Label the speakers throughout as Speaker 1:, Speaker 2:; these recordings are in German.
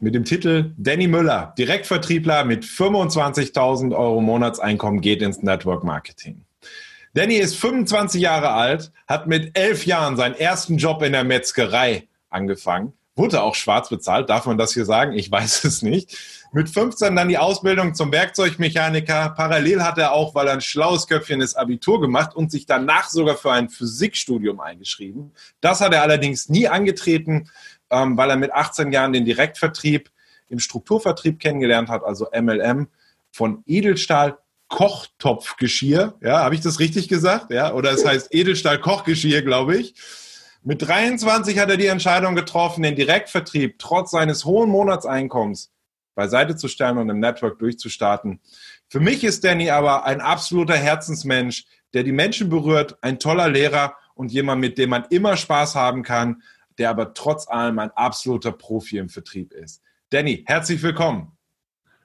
Speaker 1: mit dem Titel Danny Müller, Direktvertriebler mit 25.000 Euro Monatseinkommen geht ins Network Marketing. Danny ist 25 Jahre alt, hat mit elf Jahren seinen ersten Job in der Metzgerei angefangen, wurde auch schwarz bezahlt, darf man das hier sagen? Ich weiß es nicht. Mit 15 dann die Ausbildung zum Werkzeugmechaniker. Parallel hat er auch, weil er ein schlaues Köpfchen ist, Abitur gemacht und sich danach sogar für ein Physikstudium eingeschrieben. Das hat er allerdings nie angetreten, ähm, weil er mit 18 Jahren den Direktvertrieb im Strukturvertrieb kennengelernt hat, also MLM, von Edelstahl Kochtopfgeschirr. Ja, habe ich das richtig gesagt? Ja, oder es heißt Edelstahl Kochgeschirr, glaube ich. Mit 23 hat er die Entscheidung getroffen, den Direktvertrieb trotz seines hohen Monatseinkommens beiseite zu stellen und im Network durchzustarten. Für mich ist Danny aber ein absoluter Herzensmensch, der die Menschen berührt, ein toller Lehrer und jemand, mit dem man immer Spaß haben kann, der aber trotz allem ein absoluter Profi im Vertrieb ist. Danny, herzlich willkommen.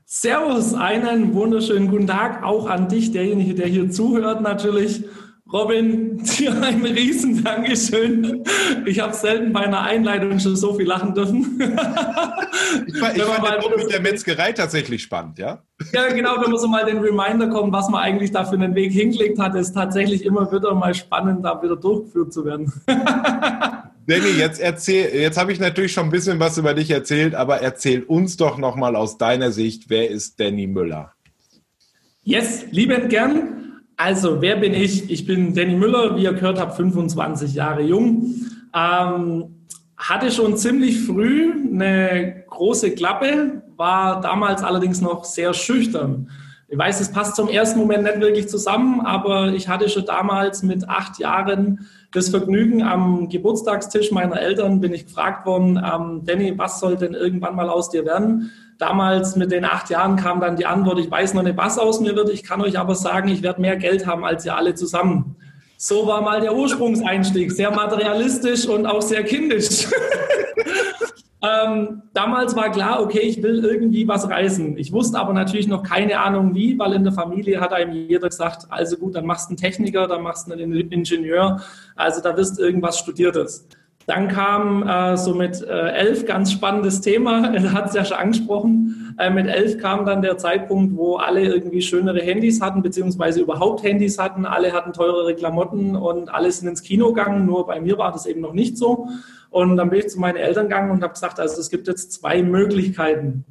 Speaker 2: Servus, einen wunderschönen guten Tag auch an dich, derjenige, der hier zuhört natürlich. Robin, dir ein riesen Dankeschön. Ich habe selten bei einer Einleitung schon so viel lachen dürfen.
Speaker 1: ich fand, ich fand den Punkt mit der Metzgerei tatsächlich spannend, ja?
Speaker 2: Ja, genau, wenn man so mal den Reminder kommt, was man eigentlich da für einen Weg hingelegt hat, ist tatsächlich immer wieder mal spannend, da wieder durchgeführt zu werden.
Speaker 1: Danny, jetzt erzähl, jetzt habe ich natürlich schon ein bisschen was über dich erzählt, aber erzähl uns doch nochmal aus deiner Sicht, wer ist Danny Müller?
Speaker 2: Yes, liebend gern. Also, wer bin ich? Ich bin Danny Müller, wie ihr gehört habt, 25 Jahre jung. Ähm, hatte schon ziemlich früh eine große Klappe, war damals allerdings noch sehr schüchtern. Ich weiß, es passt zum ersten Moment nicht wirklich zusammen, aber ich hatte schon damals mit acht Jahren das Vergnügen am Geburtstagstisch meiner Eltern, bin ich gefragt worden, ähm, Danny, was soll denn irgendwann mal aus dir werden? Damals mit den acht Jahren kam dann die Antwort, ich weiß noch nicht, was aus mir wird, ich kann euch aber sagen, ich werde mehr Geld haben als ihr alle zusammen. So war mal der Ursprungseinstieg, sehr materialistisch und auch sehr kindisch. ähm, damals war klar, okay, ich will irgendwie was reißen. Ich wusste aber natürlich noch keine Ahnung wie, weil in der Familie hat einem jeder gesagt, also gut, dann machst du einen Techniker, dann machst du einen Ingenieur, also da wirst irgendwas Studiertes. Dann kam äh, so mit äh, elf ganz spannendes Thema, er hat es ja schon angesprochen. Äh, mit elf kam dann der Zeitpunkt, wo alle irgendwie schönere Handys hatten, beziehungsweise überhaupt Handys hatten. Alle hatten teurere Klamotten und alle sind ins Kino gegangen. Nur bei mir war das eben noch nicht so. Und dann bin ich zu meinen Eltern gegangen und habe gesagt, also es gibt jetzt zwei Möglichkeiten.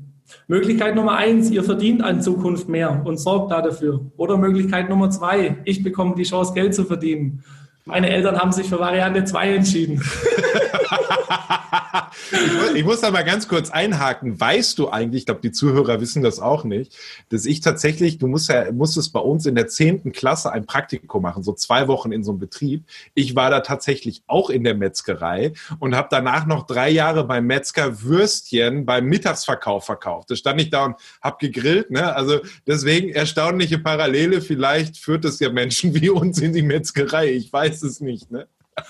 Speaker 2: Möglichkeit Nummer eins, ihr verdient in Zukunft mehr und sorgt da dafür. Oder Möglichkeit Nummer zwei, ich bekomme die Chance, Geld zu verdienen. Meine Eltern haben sich für Variante 2 entschieden.
Speaker 1: ich, muss, ich, muss, da mal ganz kurz einhaken. Weißt du eigentlich, ich glaube, die Zuhörer wissen das auch nicht, dass ich tatsächlich, du musst ja, musstest bei uns in der zehnten Klasse ein Praktikum machen, so zwei Wochen in so einem Betrieb. Ich war da tatsächlich auch in der Metzgerei und habe danach noch drei Jahre beim Metzger Würstchen beim Mittagsverkauf verkauft. Da stand ich da und habe gegrillt. Ne? Also deswegen erstaunliche Parallele. Vielleicht führt es ja Menschen wie uns in die Metzgerei. Ich weiß es nicht. Ne?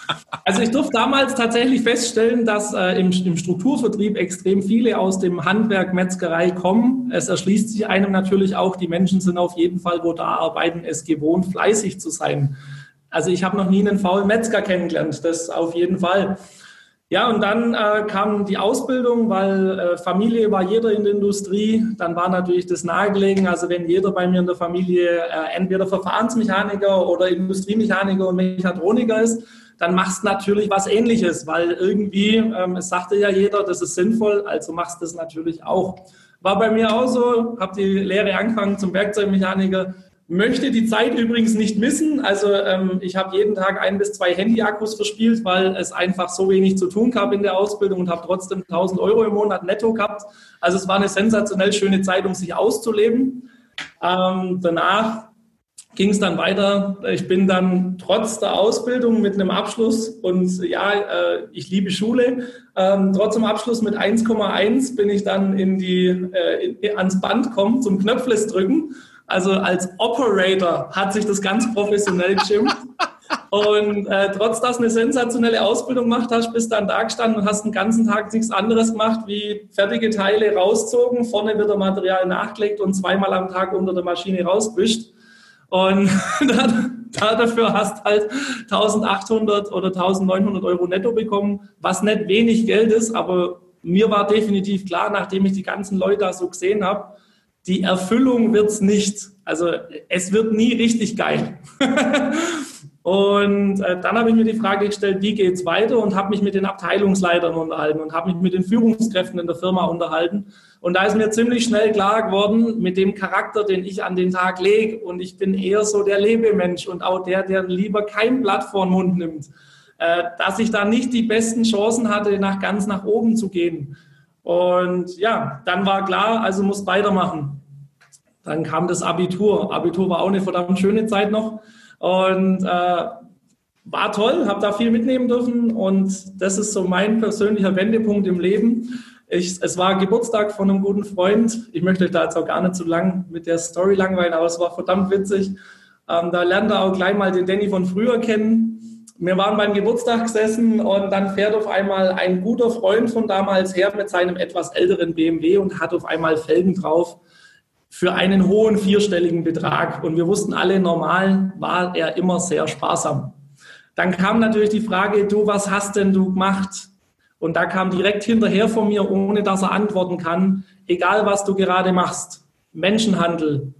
Speaker 2: Also ich durfte damals tatsächlich feststellen, dass äh, im, im, Strukturvertrieb extrem viele aus dem Handwerk Metzgerei kommen. Es erschließt sich einem natürlich auch, die Menschen sind auf jeden Fall, wo da arbeiten, es gewohnt, fleißig zu sein. Also ich habe noch nie einen faulen Metzger kennengelernt, das auf jeden Fall. Ja, und dann äh, kam die Ausbildung, weil äh, Familie war jeder in der Industrie. Dann war natürlich das nahegelegen. Also wenn jeder bei mir in der Familie äh, entweder Verfahrensmechaniker oder Industriemechaniker und Mechatroniker ist, dann machst du natürlich was ähnliches, weil irgendwie, ähm, es sagte ja jeder, das ist sinnvoll, also machst du es natürlich auch. War bei mir auch so, habe die Lehre angefangen zum Werkzeugmechaniker, Möchte die Zeit übrigens nicht missen. Also ähm, ich habe jeden Tag ein bis zwei Handyakkus verspielt, weil es einfach so wenig zu tun gab in der Ausbildung und habe trotzdem 1000 Euro im Monat netto gehabt. Also es war eine sensationell schöne Zeit, um sich auszuleben. Ähm, danach ging es dann weiter. Ich bin dann trotz der Ausbildung mit einem Abschluss und ja, äh, ich liebe Schule. Ähm, trotz dem Abschluss mit 1,1 bin ich dann in die, äh, in, ans Band kommen zum Knöpfles drücken also als Operator hat sich das ganz professionell geschimpft. Und äh, trotz dass eine sensationelle Ausbildung gemacht hast, bist dann da gestanden und hast den ganzen Tag nichts anderes gemacht, wie fertige Teile rauszogen, vorne wird der Material nachgelegt und zweimal am Tag unter der Maschine rausbüscht. Und da, dafür hast halt 1800 oder 1900 Euro netto bekommen, was nicht wenig Geld ist, aber mir war definitiv klar, nachdem ich die ganzen Leute da so gesehen habe, die Erfüllung wird's nicht. Also es wird nie richtig geil. und äh, dann habe ich mir die Frage gestellt, wie geht's weiter und habe mich mit den Abteilungsleitern unterhalten und habe mich mit den Führungskräften in der Firma unterhalten. Und da ist mir ziemlich schnell klar geworden, mit dem Charakter, den ich an den Tag lege, und ich bin eher so der Lebemensch und auch der, der lieber kein Blatt vor den Mund nimmt, äh, dass ich da nicht die besten Chancen hatte, nach ganz nach oben zu gehen. Und ja, dann war klar, also muss weitermachen. Dann kam das Abitur. Abitur war auch eine verdammt schöne Zeit noch. Und äh, war toll, habe da viel mitnehmen dürfen. Und das ist so mein persönlicher Wendepunkt im Leben. Ich, es war Geburtstag von einem guten Freund. Ich möchte euch da jetzt auch gar nicht zu lang mit der Story langweilen, aber es war verdammt witzig. Ähm, da lernt er auch gleich mal den Danny von früher kennen wir waren beim Geburtstag gesessen und dann fährt auf einmal ein guter Freund von damals her mit seinem etwas älteren BMW und hat auf einmal Felgen drauf für einen hohen vierstelligen Betrag. Und wir wussten alle, normal war er immer sehr sparsam. Dann kam natürlich die Frage, du, was hast denn du gemacht? Und da kam direkt hinterher von mir, ohne dass er antworten kann, egal was du gerade machst, Menschenhandel,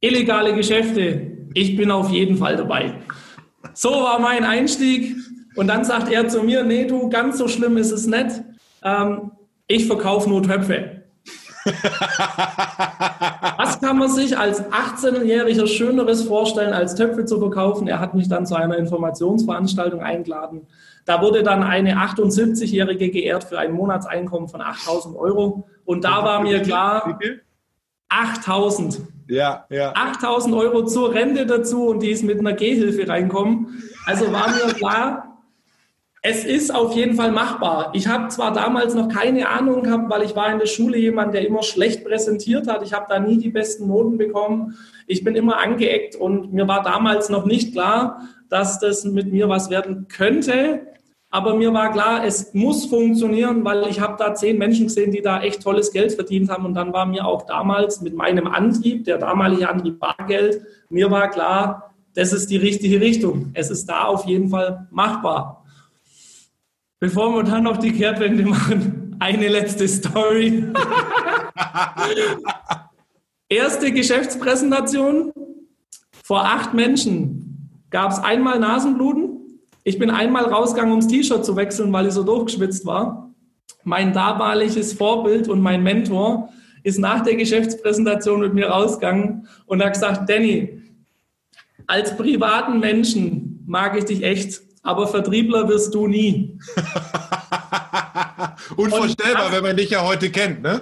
Speaker 2: illegale Geschäfte, ich bin auf jeden Fall dabei. So war mein Einstieg. Und dann sagt er zu mir, nee, du, ganz so schlimm ist es nicht. Ähm, ich verkaufe nur Töpfe. Was kann man sich als 18-Jähriger Schöneres vorstellen, als Töpfe zu verkaufen? Er hat mich dann zu einer Informationsveranstaltung eingeladen. Da wurde dann eine 78-Jährige geehrt für ein Monatseinkommen von 8000 Euro. Und da war mir klar, 8000.
Speaker 1: Ja, ja.
Speaker 2: 8000 Euro zur Rente dazu und die ist mit einer Gehhilfe reinkommen. Also war mir klar, es ist auf jeden Fall machbar. Ich habe zwar damals noch keine Ahnung gehabt, weil ich war in der Schule jemand, der immer schlecht präsentiert hat. Ich habe da nie die besten Noten bekommen. Ich bin immer angeeckt und mir war damals noch nicht klar, dass das mit mir was werden könnte. Aber mir war klar, es muss funktionieren, weil ich habe da zehn Menschen gesehen, die da echt tolles Geld verdient haben. Und dann war mir auch damals mit meinem Antrieb, der damalige Antrieb Bargeld, mir war klar, das ist die richtige Richtung. Es ist da auf jeden Fall machbar. Bevor wir dann noch die Kehrtwende machen, eine letzte Story. Erste Geschäftspräsentation vor acht Menschen. Gab es einmal Nasenbluten? Ich bin einmal rausgegangen, ums T-Shirt zu wechseln, weil ich so durchgeschwitzt war. Mein damaliges Vorbild und mein Mentor ist nach der Geschäftspräsentation mit mir rausgegangen und hat gesagt, Danny, als privaten Menschen mag ich dich echt, aber Vertriebler wirst du nie.
Speaker 1: Unvorstellbar, wenn man dich ja heute kennt, ne?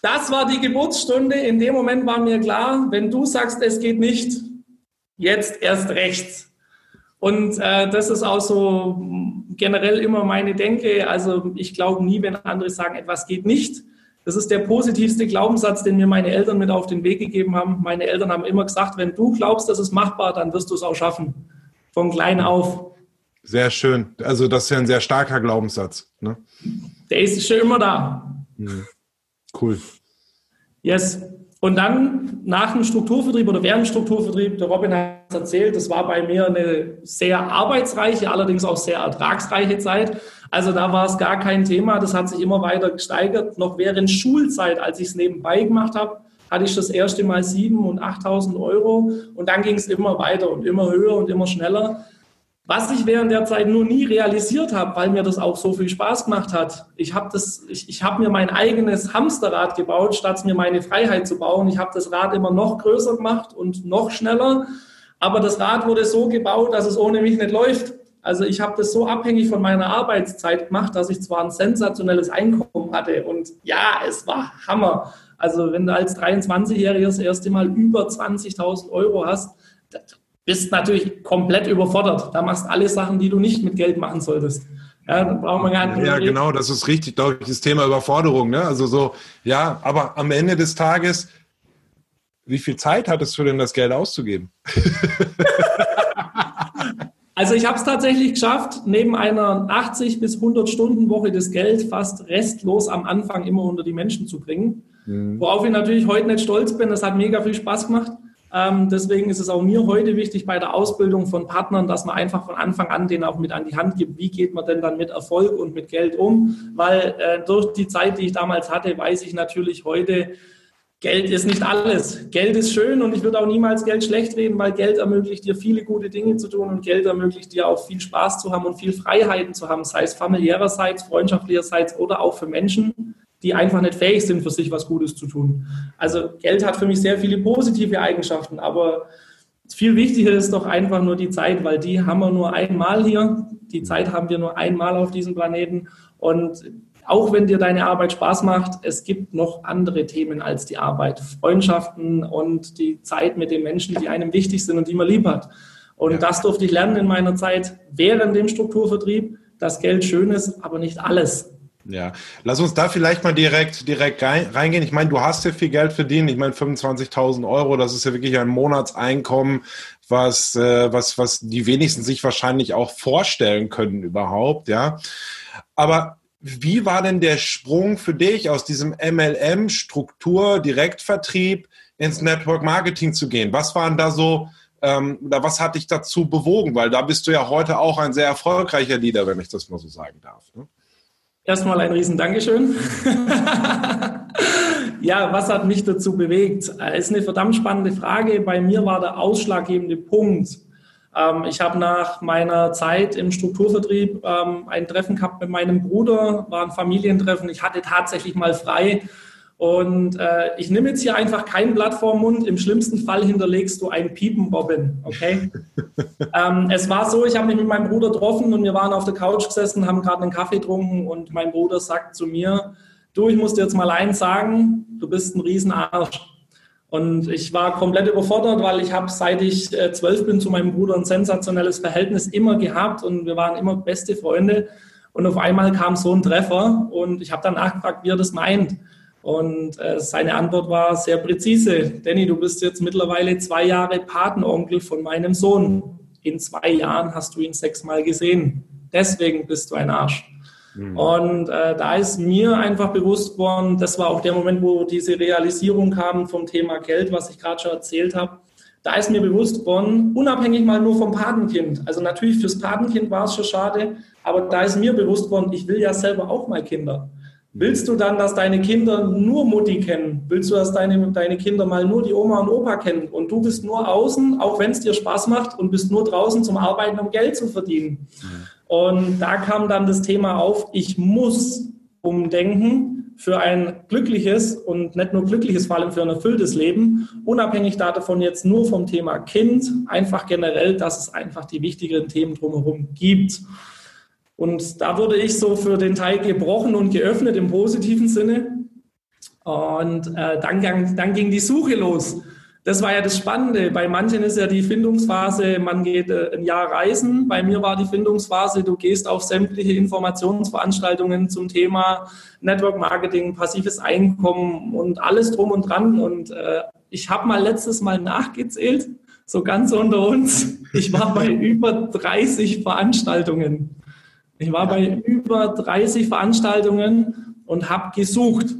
Speaker 2: Das war die Geburtsstunde. In dem Moment war mir klar, wenn du sagst, es geht nicht, jetzt erst rechts. Und äh, das ist auch so generell immer meine Denke. Also ich glaube nie, wenn andere sagen, etwas geht nicht. Das ist der positivste Glaubenssatz, den mir meine Eltern mit auf den Weg gegeben haben. Meine Eltern haben immer gesagt, wenn du glaubst, das ist machbar, dann wirst du es auch schaffen. Von klein auf.
Speaker 1: Sehr schön. Also das ist ja ein sehr starker Glaubenssatz. Ne?
Speaker 2: Der ist schon immer da.
Speaker 1: Mhm. Cool.
Speaker 2: Yes. Und dann nach dem Strukturvertrieb oder während dem Strukturvertrieb, der Robin hat es erzählt, das war bei mir eine sehr arbeitsreiche, allerdings auch sehr ertragsreiche Zeit. Also da war es gar kein Thema, das hat sich immer weiter gesteigert. Noch während Schulzeit, als ich es nebenbei gemacht habe, hatte ich das erste Mal 7.000 und 8.000 Euro und dann ging es immer weiter und immer höher und immer schneller. Was ich während der Zeit nur nie realisiert habe, weil mir das auch so viel Spaß gemacht hat. Ich habe ich, ich hab mir mein eigenes Hamsterrad gebaut, statt mir meine Freiheit zu bauen. Ich habe das Rad immer noch größer gemacht und noch schneller. Aber das Rad wurde so gebaut, dass es ohne mich nicht läuft. Also ich habe das so abhängig von meiner Arbeitszeit gemacht, dass ich zwar ein sensationelles Einkommen hatte und ja, es war Hammer. Also wenn du als 23-Jähriger das erste Mal über 20.000 Euro hast, bist natürlich komplett überfordert. Da machst alle Sachen, die du nicht mit Geld machen solltest. Ja, dann brauchen wir gar
Speaker 1: nicht. Ja, genau, das ist richtig, glaube ich, das Thema Überforderung. Ne? Also so, ja, aber am Ende des Tages, wie viel Zeit hattest du denn, das Geld auszugeben?
Speaker 2: Also ich habe es tatsächlich geschafft, neben einer 80 bis 100 Stunden Woche das Geld fast restlos am Anfang immer unter die Menschen zu bringen. Mhm. Worauf ich natürlich heute nicht stolz bin. Das hat mega viel Spaß gemacht. Ähm, deswegen ist es auch mir heute wichtig bei der Ausbildung von Partnern, dass man einfach von Anfang an denen auch mit an die Hand gibt, wie geht man denn dann mit Erfolg und mit Geld um. Weil äh, durch die Zeit, die ich damals hatte, weiß ich natürlich heute, Geld ist nicht alles. Geld ist schön und ich würde auch niemals Geld schlecht reden, weil Geld ermöglicht dir viele gute Dinge zu tun und Geld ermöglicht dir auch viel Spaß zu haben und viel Freiheiten zu haben, sei es familiärerseits, freundschaftlicherseits oder auch für Menschen die einfach nicht fähig sind, für sich was Gutes zu tun. Also Geld hat für mich sehr viele positive Eigenschaften, aber viel wichtiger ist doch einfach nur die Zeit, weil die haben wir nur einmal hier. Die Zeit haben wir nur einmal auf diesem Planeten. Und auch wenn dir deine Arbeit Spaß macht, es gibt noch andere Themen als die Arbeit. Freundschaften und die Zeit mit den Menschen, die einem wichtig sind und die man lieb hat. Und ja. das durfte ich lernen in meiner Zeit während dem Strukturvertrieb, dass Geld schön ist, aber nicht alles.
Speaker 1: Ja, lass uns da vielleicht mal direkt, direkt reingehen. Ich meine, du hast ja viel Geld verdient. Ich meine, 25.000 Euro, das ist ja wirklich ein Monatseinkommen, was, äh, was, was die wenigsten sich wahrscheinlich auch vorstellen können überhaupt, ja. Aber wie war denn der Sprung für dich aus diesem MLM-Struktur, Direktvertrieb ins Network Marketing zu gehen? Was waren da so, ähm, was hat dich dazu bewogen? Weil da bist du ja heute auch ein sehr erfolgreicher Leader, wenn ich das mal so sagen darf. Ne?
Speaker 2: Erstmal ein riesen Dankeschön. ja, was hat mich dazu bewegt? Äh, ist eine verdammt spannende Frage. Bei mir war der ausschlaggebende Punkt. Ähm, ich habe nach meiner Zeit im Strukturvertrieb ähm, ein Treffen gehabt mit meinem Bruder, war ein Familientreffen. Ich hatte tatsächlich mal frei und äh, ich nehme jetzt hier einfach kein Blatt vor Mund. Im schlimmsten Fall hinterlegst du ein Piepenbobbin, okay? ähm, es war so, ich habe mich mit meinem Bruder getroffen und wir waren auf der Couch gesessen, haben gerade einen Kaffee getrunken und mein Bruder sagt zu mir, du, ich muss dir jetzt mal eins sagen, du bist ein Riesenarsch. Und ich war komplett überfordert, weil ich habe, seit ich äh, zwölf bin, zu meinem Bruder ein sensationelles Verhältnis immer gehabt und wir waren immer beste Freunde. Und auf einmal kam so ein Treffer und ich habe dann nachgefragt, wie er das meint. Und äh, seine Antwort war sehr präzise. Danny, du bist jetzt mittlerweile zwei Jahre Patenonkel von meinem Sohn. In zwei Jahren hast du ihn sechsmal gesehen. Deswegen bist du ein Arsch. Mhm. Und äh, da ist mir einfach bewusst worden, das war auch der Moment, wo diese Realisierung kam vom Thema Geld, was ich gerade schon erzählt habe. Da ist mir bewusst worden, unabhängig mal nur vom Patenkind. Also natürlich fürs Patenkind war es schon schade, aber da ist mir bewusst worden, ich will ja selber auch mal Kinder. Willst du dann, dass deine Kinder nur Mutti kennen? Willst du, dass deine, deine Kinder mal nur die Oma und Opa kennen? Und du bist nur außen, auch wenn es dir Spaß macht, und bist nur draußen zum Arbeiten, um Geld zu verdienen. Und da kam dann das Thema auf, ich muss umdenken für ein glückliches und nicht nur glückliches, vor allem für ein erfülltes Leben, unabhängig davon jetzt nur vom Thema Kind, einfach generell, dass es einfach die wichtigeren Themen drumherum gibt. Und da wurde ich so für den Teil gebrochen und geöffnet im positiven Sinne. Und äh, dann, dann ging die Suche los. Das war ja das Spannende. Bei manchen ist ja die Findungsphase, man geht äh, ein Jahr reisen. Bei mir war die Findungsphase, du gehst auf sämtliche Informationsveranstaltungen zum Thema Network Marketing, passives Einkommen und alles drum und dran. Und äh, ich habe mal letztes Mal nachgezählt, so ganz unter uns. Ich war bei über 30 Veranstaltungen. Ich war bei über 30 Veranstaltungen und habe gesucht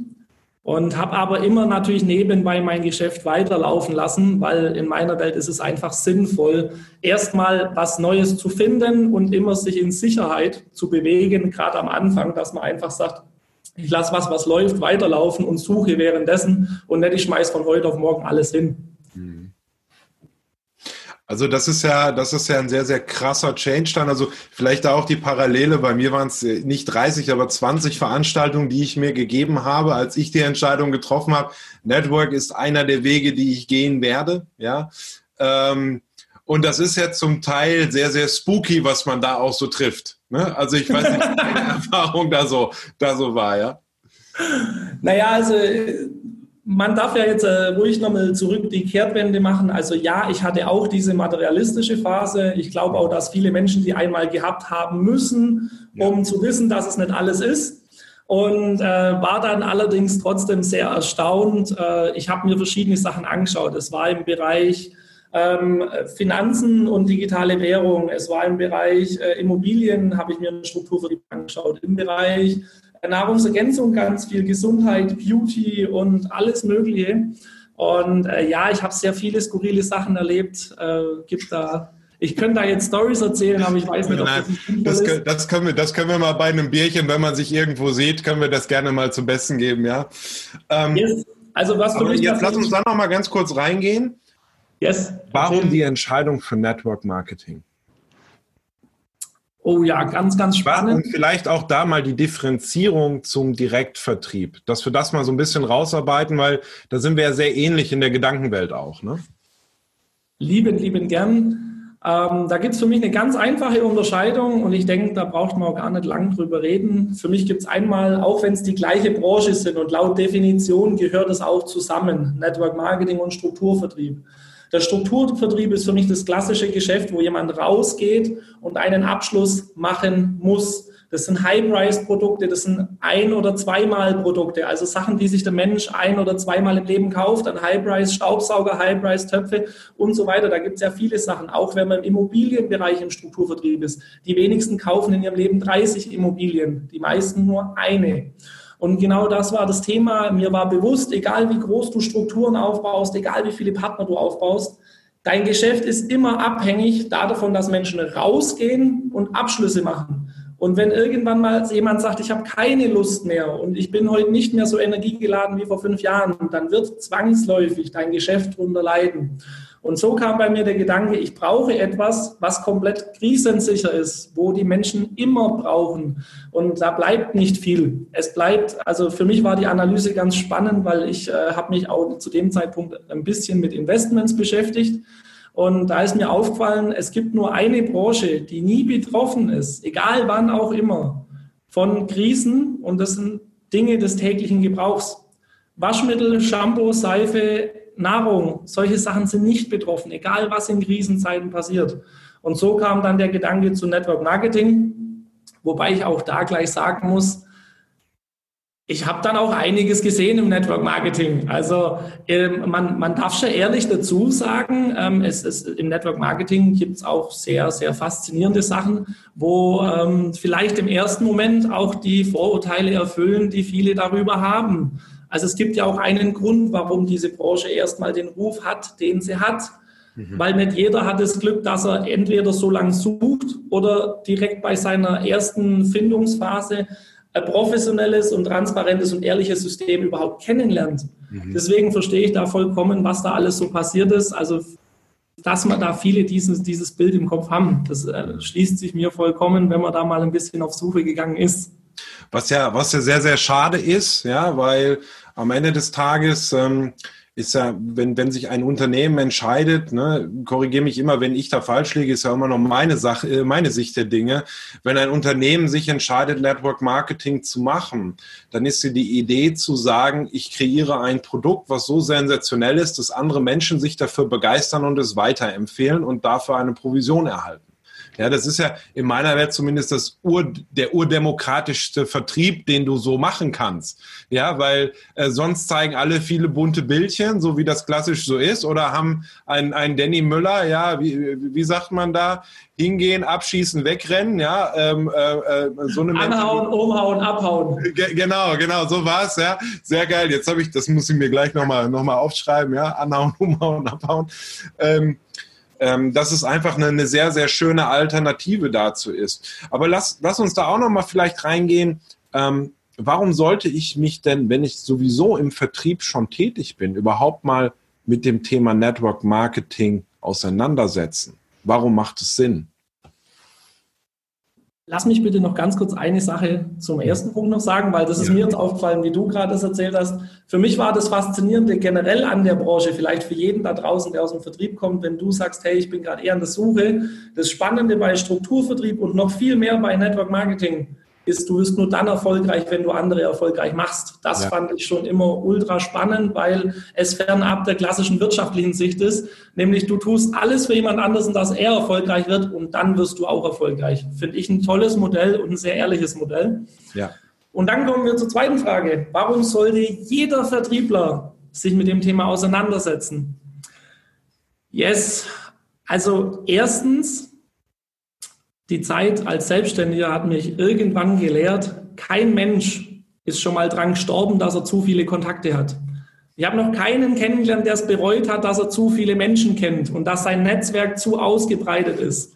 Speaker 2: und habe aber immer natürlich nebenbei mein Geschäft weiterlaufen lassen, weil in meiner Welt ist es einfach sinnvoll, erstmal was Neues zu finden und immer sich in Sicherheit zu bewegen, gerade am Anfang, dass man einfach sagt, ich lasse was, was läuft, weiterlaufen und suche währenddessen und nicht ich schmeiß von heute auf morgen alles hin.
Speaker 1: Also das ist ja, das ist ja ein sehr, sehr krasser Change dann. Also vielleicht auch die Parallele. Bei mir waren es nicht 30, aber 20 Veranstaltungen, die ich mir gegeben habe, als ich die Entscheidung getroffen habe. Network ist einer der Wege, die ich gehen werde. Ja. Ähm, und das ist ja zum Teil sehr, sehr spooky, was man da auch so trifft. Ne? Also ich weiß nicht, welche Erfahrung da so, da so war, ja.
Speaker 2: Naja, also man darf ja jetzt äh, ruhig nochmal zurück die Kehrtwende machen. Also ja, ich hatte auch diese materialistische Phase. Ich glaube auch, dass viele Menschen die einmal gehabt haben müssen, um ja. zu wissen, dass es nicht alles ist. Und äh, war dann allerdings trotzdem sehr erstaunt. Äh, ich habe mir verschiedene Sachen angeschaut. Es war im Bereich ähm, Finanzen und digitale Währung. Es war im Bereich äh, Immobilien, habe ich mir eine Strukturvertrieb angeschaut. Im Bereich Nahrungsergänzung ganz viel, Gesundheit, Beauty und alles Mögliche. Und äh, ja, ich habe sehr viele skurrile Sachen erlebt. Äh, gibt da ich könnte da jetzt Stories erzählen, aber ich weiß nicht, ob
Speaker 1: das, das, ist. das können wir, das können wir mal bei einem Bierchen, wenn man sich irgendwo sieht, können wir das gerne mal zum Besten geben, ja.
Speaker 2: Ähm, yes. Also was für mich
Speaker 1: jetzt lass uns da noch mal ganz kurz reingehen.
Speaker 2: Yes.
Speaker 1: Warum die Entscheidung für Network Marketing?
Speaker 2: Oh ja, ganz, ganz spannend.
Speaker 1: Und vielleicht auch da mal die Differenzierung zum Direktvertrieb, dass wir das mal so ein bisschen rausarbeiten, weil da sind wir ja sehr ähnlich in der Gedankenwelt auch. Ne?
Speaker 2: Lieben, lieben gern. Ähm, da gibt es für mich eine ganz einfache Unterscheidung und ich denke, da braucht man auch gar nicht lang drüber reden. Für mich gibt es einmal, auch wenn es die gleiche Branche sind und laut Definition gehört es auch zusammen, Network Marketing und Strukturvertrieb. Der Strukturvertrieb ist für mich das klassische Geschäft, wo jemand rausgeht und einen Abschluss machen muss. Das sind High-Price-Produkte, das sind ein- oder zweimal Produkte, also Sachen, die sich der Mensch ein- oder zweimal im Leben kauft, ein High-Price-Staubsauger, High-Price-Töpfe und so weiter. Da gibt es ja viele Sachen, auch wenn man im Immobilienbereich im Strukturvertrieb ist. Die wenigsten kaufen in ihrem Leben 30 Immobilien, die meisten nur eine. Und genau das war das Thema. Mir war bewusst, egal wie groß du Strukturen aufbaust, egal wie viele Partner du aufbaust, dein Geschäft ist immer abhängig davon, dass Menschen rausgehen und Abschlüsse machen. Und wenn irgendwann mal jemand sagt, ich habe keine Lust mehr und ich bin heute nicht mehr so energiegeladen wie vor fünf Jahren, dann wird zwangsläufig dein Geschäft darunter leiden. Und so kam bei mir der Gedanke, ich brauche etwas, was komplett krisensicher ist, wo die Menschen immer brauchen. Und da bleibt nicht viel. Es bleibt, also für mich war die Analyse ganz spannend, weil ich äh, habe mich auch zu dem Zeitpunkt ein bisschen mit Investments beschäftigt. Und da ist mir aufgefallen, es gibt nur eine Branche, die nie betroffen ist, egal wann auch immer, von Krisen. Und das sind Dinge des täglichen Gebrauchs. Waschmittel, Shampoo, Seife, Nahrung, solche Sachen sind nicht betroffen, egal was in Krisenzeiten passiert. Und so kam dann der Gedanke zu Network Marketing, wobei ich auch da gleich sagen muss, ich habe dann auch einiges gesehen im Network Marketing. Also ähm, man, man darf schon ehrlich dazu sagen, ähm, es ist, im Network Marketing gibt es auch sehr, sehr faszinierende Sachen, wo ähm, vielleicht im ersten Moment auch die Vorurteile erfüllen, die viele darüber haben. Also es gibt ja auch einen Grund, warum diese Branche erstmal den Ruf hat, den sie hat. Mhm. Weil nicht jeder hat das Glück, dass er entweder so lange sucht oder direkt bei seiner ersten Findungsphase ein professionelles und transparentes und ehrliches System überhaupt kennenlernt. Mhm. Deswegen verstehe ich da vollkommen, was da alles so passiert ist. Also dass man da viele dieses, dieses Bild im Kopf haben. Das äh, schließt sich mir vollkommen, wenn man da mal ein bisschen auf Suche gegangen ist.
Speaker 1: Was ja, was ja sehr, sehr schade ist, ja, weil am Ende des Tages ähm, ist ja, wenn, wenn sich ein Unternehmen entscheidet, ne, korrigiere mich immer, wenn ich da falsch liege, ist ja immer noch meine Sache, äh, meine Sicht der Dinge. Wenn ein Unternehmen sich entscheidet, Network Marketing zu machen, dann ist sie die Idee zu sagen, ich kreiere ein Produkt, was so sensationell ist, dass andere Menschen sich dafür begeistern und es weiterempfehlen und dafür eine Provision erhalten. Ja, das ist ja in meiner Welt zumindest das Ur, der urdemokratischste Vertrieb, den du so machen kannst. Ja, weil äh, sonst zeigen alle viele bunte Bildchen, so wie das klassisch so ist, oder haben einen, einen Danny Müller, ja, wie, wie sagt man da, hingehen, abschießen, wegrennen, ja, ähm, äh, äh so eine
Speaker 2: Anhauen, umhauen, abhauen.
Speaker 1: Ge genau, genau, so war's, ja. Sehr geil. Jetzt habe ich, das muss ich mir gleich nochmal noch mal aufschreiben, ja, anhauen, umhauen, abhauen. Ähm, ähm, dass es einfach eine, eine, sehr, sehr schöne Alternative dazu ist. Aber lass, lass uns da auch noch mal vielleicht reingehen. Ähm, warum sollte ich mich denn, wenn ich sowieso im Vertrieb schon tätig bin, überhaupt mal mit dem Thema Network Marketing auseinandersetzen? Warum macht es Sinn?
Speaker 2: Lass mich bitte noch ganz kurz eine Sache zum ersten Punkt noch sagen, weil das ist ja. mir jetzt aufgefallen, wie du gerade das erzählt hast. Für mich war das Faszinierende generell an der Branche, vielleicht für jeden da draußen, der aus dem Vertrieb kommt, wenn du sagst, hey, ich bin gerade eher an der Suche. Das Spannende bei Strukturvertrieb und noch viel mehr bei Network Marketing ist, du wirst nur dann erfolgreich, wenn du andere erfolgreich machst. Das ja. fand ich schon immer ultra spannend, weil es fernab der klassischen wirtschaftlichen Sicht ist. Nämlich du tust alles für jemand anderes, dass er erfolgreich wird und dann wirst du auch erfolgreich. Finde ich ein tolles Modell und ein sehr ehrliches Modell. Ja. Und dann kommen wir zur zweiten Frage. Warum sollte jeder Vertriebler sich mit dem Thema auseinandersetzen? Yes. Also erstens, die Zeit als Selbstständiger hat mich irgendwann gelehrt, kein Mensch ist schon mal dran gestorben, dass er zu viele Kontakte hat. Ich habe noch keinen kennengelernt, der es bereut hat, dass er zu viele Menschen kennt und dass sein Netzwerk zu ausgebreitet ist.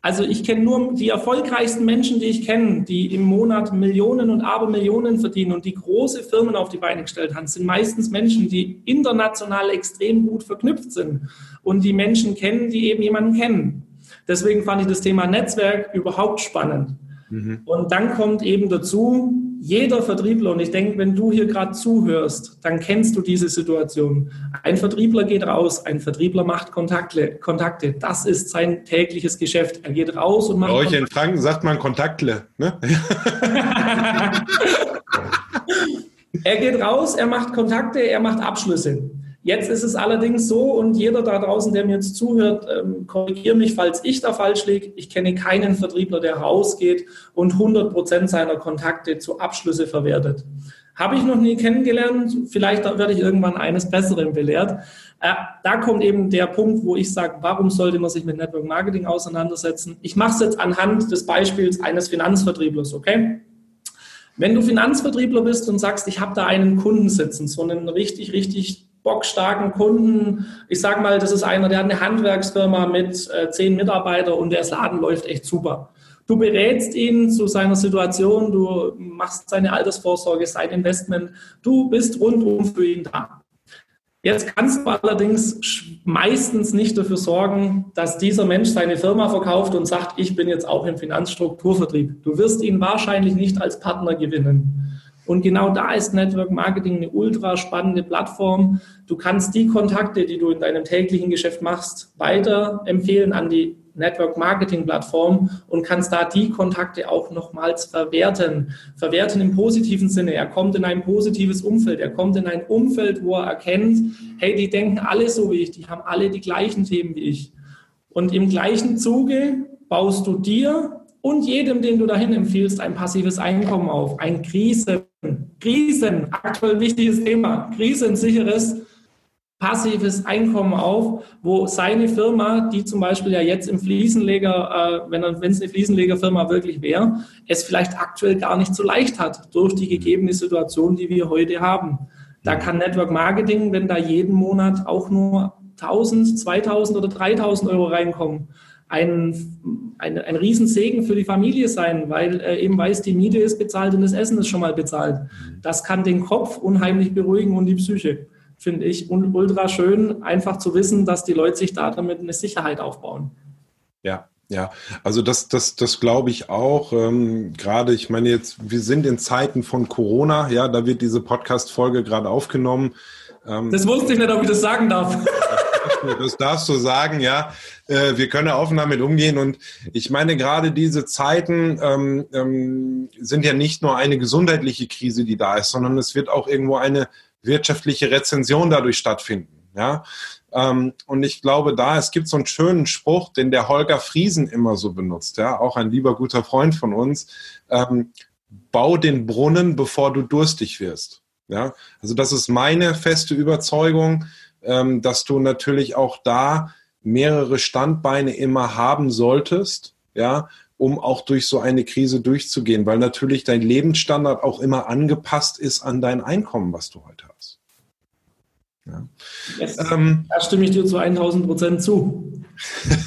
Speaker 2: Also ich kenne nur die erfolgreichsten Menschen, die ich kenne, die im Monat Millionen und Abermillionen verdienen und die große Firmen auf die Beine gestellt haben, sind meistens Menschen, die international extrem gut verknüpft sind und die Menschen kennen, die eben jemanden kennen. Deswegen fand ich das Thema Netzwerk überhaupt spannend. Mhm. Und dann kommt eben dazu, jeder Vertriebler, und ich denke, wenn du hier gerade zuhörst, dann kennst du diese Situation. Ein Vertriebler geht raus, ein Vertriebler macht Kontakte. Kontakte. Das ist sein tägliches Geschäft. Er geht raus und macht.
Speaker 1: Bei euch Kontakte. in Franken sagt man Kontaktle. Ne?
Speaker 2: er geht raus, er macht Kontakte, er macht Abschlüsse. Jetzt ist es allerdings so, und jeder da draußen, der mir jetzt zuhört, ähm, korrigiere mich, falls ich da falsch liege. Ich kenne keinen Vertriebler, der rausgeht und 100 Prozent seiner Kontakte zu Abschlüsse verwertet. Habe ich noch nie kennengelernt. Vielleicht werde ich irgendwann eines Besseren belehrt. Äh, da kommt eben der Punkt, wo ich sage, warum sollte man sich mit Network Marketing auseinandersetzen? Ich mache es jetzt anhand des Beispiels eines Finanzvertrieblers, okay? Wenn du Finanzvertriebler bist und sagst, ich habe da einen Kunden sitzen, so einen richtig, richtig bockstarken Kunden. Ich sage mal, das ist einer, der hat eine Handwerksfirma mit äh, zehn Mitarbeitern und der Laden läuft echt super. Du berätst ihn zu seiner Situation, du machst seine Altersvorsorge, sein Investment, du bist rundum für ihn da. Jetzt kannst du allerdings meistens nicht dafür sorgen, dass dieser Mensch seine Firma verkauft und sagt, ich bin jetzt auch im Finanzstrukturvertrieb. Du wirst ihn wahrscheinlich nicht als Partner gewinnen. Und genau da ist Network Marketing eine ultra spannende Plattform. Du kannst die Kontakte, die du in deinem täglichen Geschäft machst, weiter empfehlen an die Network Marketing Plattform und kannst da die Kontakte auch nochmals verwerten. Verwerten im positiven Sinne. Er kommt in ein positives Umfeld. Er kommt in ein Umfeld, wo er erkennt, hey, die denken alle so wie ich. Die haben alle die gleichen Themen wie ich. Und im gleichen Zuge baust du dir und jedem, den du dahin empfiehlst, ein passives Einkommen auf. Ein Krisen, Krisen, aktuell wichtiges Thema, krisensicheres passives Einkommen auf, wo seine Firma, die zum Beispiel ja jetzt im Fliesenleger, äh, wenn, es eine Fliesenlegerfirma wirklich wäre, es vielleicht aktuell gar nicht so leicht hat durch die gegebene Situation, die wir heute haben. Da kann Network Marketing, wenn da jeden Monat auch nur 1000, 2000 oder 3000 Euro reinkommen, ein, ein, ein Riesensegen für die Familie sein, weil er eben weiß, die Miete ist bezahlt und das Essen ist schon mal bezahlt. Das kann den Kopf unheimlich beruhigen und die Psyche, finde ich. Und ultra schön, einfach zu wissen, dass die Leute sich da damit eine Sicherheit aufbauen.
Speaker 1: Ja, ja, also das, das, das glaube ich auch. Ähm, gerade, ich meine jetzt, wir sind in Zeiten von Corona, ja, da wird diese Podcast-Folge gerade aufgenommen.
Speaker 2: Ähm, das wusste ich nicht, ob ich das sagen darf.
Speaker 1: das darfst du sagen, ja. Äh, wir können offen damit umgehen. Und ich meine, gerade diese Zeiten ähm, ähm, sind ja nicht nur eine gesundheitliche Krise, die da ist, sondern es wird auch irgendwo eine wirtschaftliche Rezension dadurch stattfinden. Ja. Ähm, und ich glaube, da, es gibt so einen schönen Spruch, den der Holger Friesen immer so benutzt, ja, auch ein lieber guter Freund von uns. Ähm, bau den Brunnen, bevor du durstig wirst. Ja, also das ist meine feste Überzeugung ähm, dass du natürlich auch da mehrere Standbeine immer haben solltest, ja, um auch durch so eine Krise durchzugehen, weil natürlich dein Lebensstandard auch immer angepasst ist an dein Einkommen, was du heute hast.
Speaker 2: Ja. Yes. Ähm, da stimme ich dir zu 1000 Prozent zu.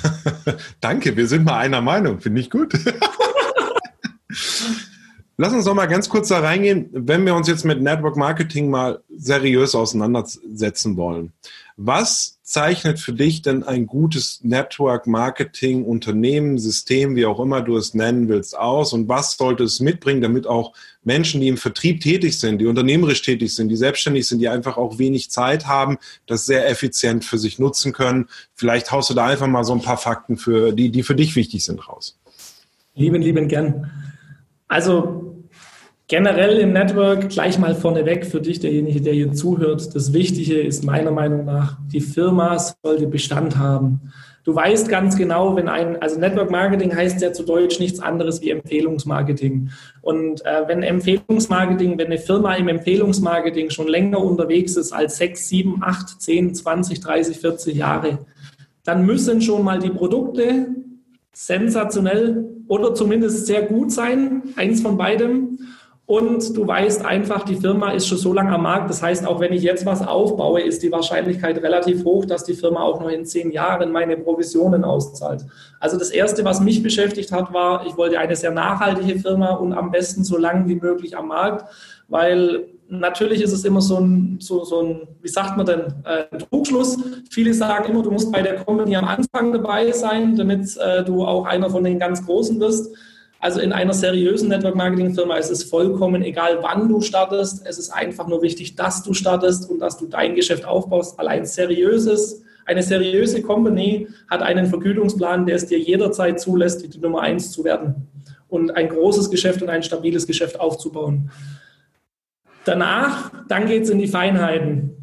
Speaker 1: Danke, wir sind mal einer Meinung, finde ich gut. Lass uns noch mal ganz kurz da reingehen, wenn wir uns jetzt mit Network Marketing mal seriös auseinandersetzen wollen. Was zeichnet für dich denn ein gutes Network Marketing Unternehmen, System, wie auch immer du es nennen willst, aus? Und was sollte es mitbringen, damit auch Menschen, die im Vertrieb tätig sind, die unternehmerisch tätig sind, die selbstständig sind, die einfach auch wenig Zeit haben, das sehr effizient für sich nutzen können? Vielleicht haust du da einfach mal so ein paar Fakten für die, die für dich wichtig sind, raus.
Speaker 2: Lieben, lieben gern. Also generell im Network gleich mal vorneweg für dich, derjenige, der hier zuhört. Das Wichtige ist meiner Meinung nach, die Firma sollte Bestand haben. Du weißt ganz genau, wenn ein, also Network Marketing heißt ja zu Deutsch nichts anderes wie Empfehlungsmarketing. Und äh, wenn Empfehlungsmarketing, wenn eine Firma im Empfehlungsmarketing schon länger unterwegs ist als sechs, sieben, acht, zehn, zwanzig, dreißig, vierzig Jahre, dann müssen schon mal die Produkte sensationell oder zumindest sehr gut sein, eins von beidem. Und du weißt einfach, die Firma ist schon so lange am Markt. Das heißt, auch wenn ich jetzt was aufbaue, ist die Wahrscheinlichkeit relativ hoch, dass die Firma auch noch in zehn Jahren meine Provisionen auszahlt. Also das Erste, was mich beschäftigt hat, war, ich wollte eine sehr nachhaltige Firma und am besten so lange wie möglich am Markt, weil natürlich ist es immer so ein, so, so ein wie sagt man denn, äh, ein Trugschluss. Viele sagen immer, du musst bei der Company am Anfang dabei sein, damit äh, du auch einer von den ganz Großen wirst. Also in einer seriösen Network-Marketing-Firma ist es vollkommen egal, wann du startest. Es ist einfach nur wichtig, dass du startest und dass du dein Geschäft aufbaust. Allein seriöses, eine seriöse Company hat einen Vergütungsplan, der es dir jederzeit zulässt, die Nummer eins zu werden und ein großes Geschäft und ein stabiles Geschäft aufzubauen. Danach, dann geht es in die Feinheiten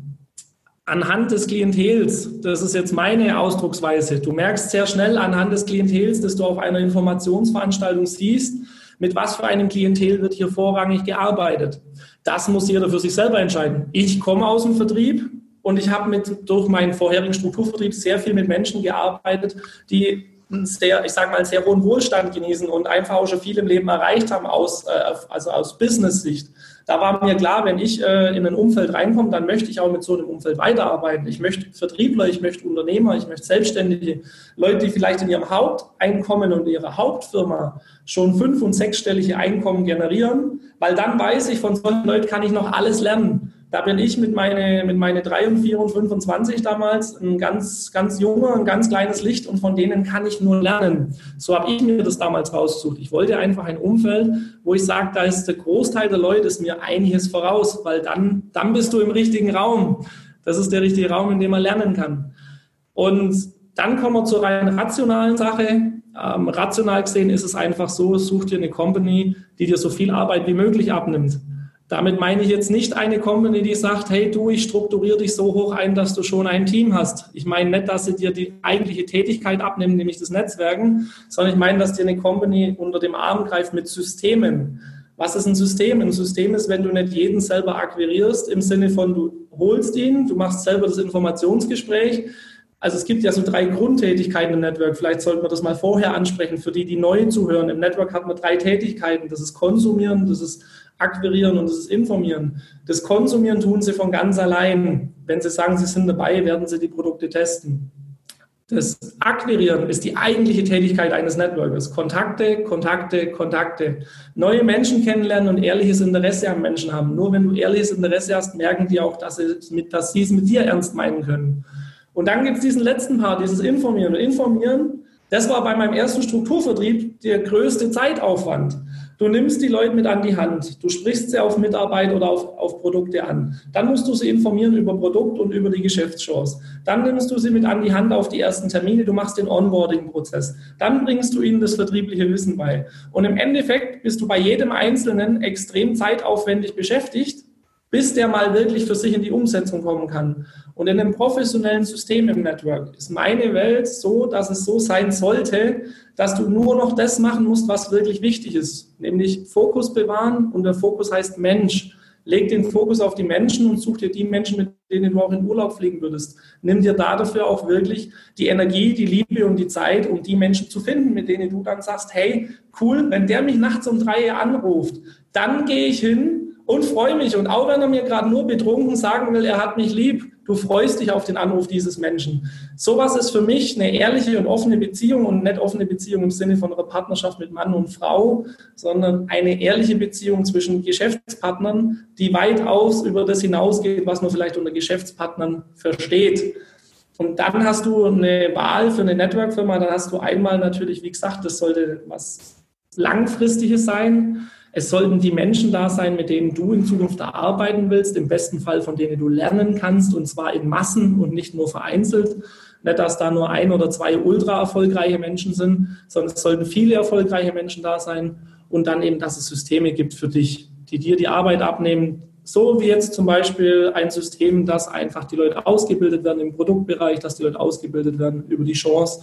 Speaker 2: anhand des Klientels, das ist jetzt meine Ausdrucksweise, du merkst sehr schnell anhand des Klientels, dass du auf einer Informationsveranstaltung siehst, mit was für einem Klientel wird hier vorrangig gearbeitet. Das muss jeder für sich selber entscheiden. Ich komme aus dem Vertrieb und ich habe mit durch meinen vorherigen Strukturvertrieb sehr viel mit Menschen gearbeitet, die sehr, ich sage mal, sehr hohen Wohlstand genießen und einfach auch schon viel im Leben erreicht haben aus, äh, also aus Business-Sicht. Da war mir klar, wenn ich äh, in ein Umfeld reinkomme, dann möchte ich auch mit so einem Umfeld weiterarbeiten. Ich möchte Vertriebler, ich möchte Unternehmer, ich möchte Selbstständige, Leute, die vielleicht in ihrem Haupteinkommen und ihrer Hauptfirma schon fünf- und sechsstellige Einkommen generieren, weil dann weiß ich, von solchen Leuten kann ich noch alles lernen. Da bin ich mit meine, mit meine 3 und 4 und 25 damals ein ganz, ganz junger, ein ganz kleines Licht und von denen kann ich nur lernen. So habe ich mir das damals rausgesucht. Ich wollte einfach ein Umfeld, wo ich sage, da ist der Großteil der Leute ist mir einiges voraus, weil dann, dann bist du im richtigen Raum. Das ist der richtige Raum, in dem man lernen kann. Und dann kommen wir zur rein rationalen Sache. Ähm, rational gesehen ist es einfach so, such dir eine Company, die dir so viel Arbeit wie möglich abnimmt. Damit meine ich jetzt nicht eine Company, die sagt, hey du, ich strukturiere dich so hoch ein, dass du schon ein Team hast. Ich meine nicht, dass sie dir die eigentliche Tätigkeit abnimmt, nämlich das Netzwerken, sondern ich meine, dass dir eine Company unter dem Arm greift mit Systemen. Was ist ein System? Ein System ist, wenn du nicht jeden selber akquirierst, im Sinne von, du holst ihn, du machst selber das Informationsgespräch, also es gibt ja so drei Grundtätigkeiten im Network. Vielleicht sollten wir das mal vorher ansprechen, für die, die neu zuhören. Im Network hat man drei Tätigkeiten. Das ist Konsumieren, das ist Akquirieren und das Informieren. Das Konsumieren tun sie von ganz allein. Wenn sie sagen, sie sind dabei, werden sie die Produkte testen. Das Akquirieren ist die eigentliche Tätigkeit eines Networkers. Kontakte, Kontakte, Kontakte. Neue Menschen kennenlernen und ehrliches Interesse am Menschen haben. Nur wenn du ehrliches Interesse hast, merken die auch, dass sie, mit, dass sie es mit dir ernst meinen können. Und dann gibt es diesen letzten Part, dieses Informieren. Und Informieren, das war bei meinem ersten Strukturvertrieb der größte Zeitaufwand. Du nimmst die Leute mit an die Hand, du sprichst sie auf Mitarbeit oder auf, auf Produkte an. Dann musst du sie informieren über Produkt und über die Geschäftschance. Dann nimmst du sie mit an die Hand auf die ersten Termine, du machst den Onboarding-Prozess. Dann bringst du ihnen das vertriebliche Wissen bei. Und im Endeffekt bist du bei jedem Einzelnen extrem zeitaufwendig beschäftigt, bis der mal wirklich für sich in die Umsetzung kommen kann. Und in einem professionellen System im Network ist meine Welt so, dass es so sein sollte, dass du nur noch das machen musst, was wirklich wichtig ist, nämlich Fokus bewahren. Und der Fokus heißt Mensch. Leg den Fokus auf die Menschen und such dir die Menschen, mit denen du auch in Urlaub fliegen würdest. Nimm dir da dafür auch wirklich die Energie, die Liebe und die Zeit, um die Menschen zu finden, mit denen du dann sagst, hey, cool, wenn der mich nachts um drei anruft, dann gehe ich hin und freue mich. Und auch wenn er mir gerade nur betrunken sagen will, er hat mich lieb, du freust dich auf den Anruf dieses Menschen. Sowas ist für mich eine ehrliche und offene Beziehung und nicht offene Beziehung im Sinne von einer Partnerschaft mit Mann und Frau, sondern eine ehrliche Beziehung zwischen Geschäftspartnern, die weitaus über das hinausgeht, was man vielleicht unter Geschäftspartnern versteht. Und dann hast du eine Wahl für eine Network-Firma, dann hast du einmal natürlich, wie gesagt, das sollte was Langfristiges sein. Es sollten die Menschen da sein, mit denen du in Zukunft arbeiten willst, im besten Fall von denen du lernen kannst, und zwar in Massen und nicht nur vereinzelt. Nicht, dass da nur ein oder zwei ultra erfolgreiche Menschen sind, sondern es sollten viele erfolgreiche Menschen da sein und dann eben, dass es Systeme gibt für dich, die dir die Arbeit abnehmen. So wie jetzt zum Beispiel ein System, dass einfach die Leute ausgebildet werden im Produktbereich, dass die Leute ausgebildet werden über die Chance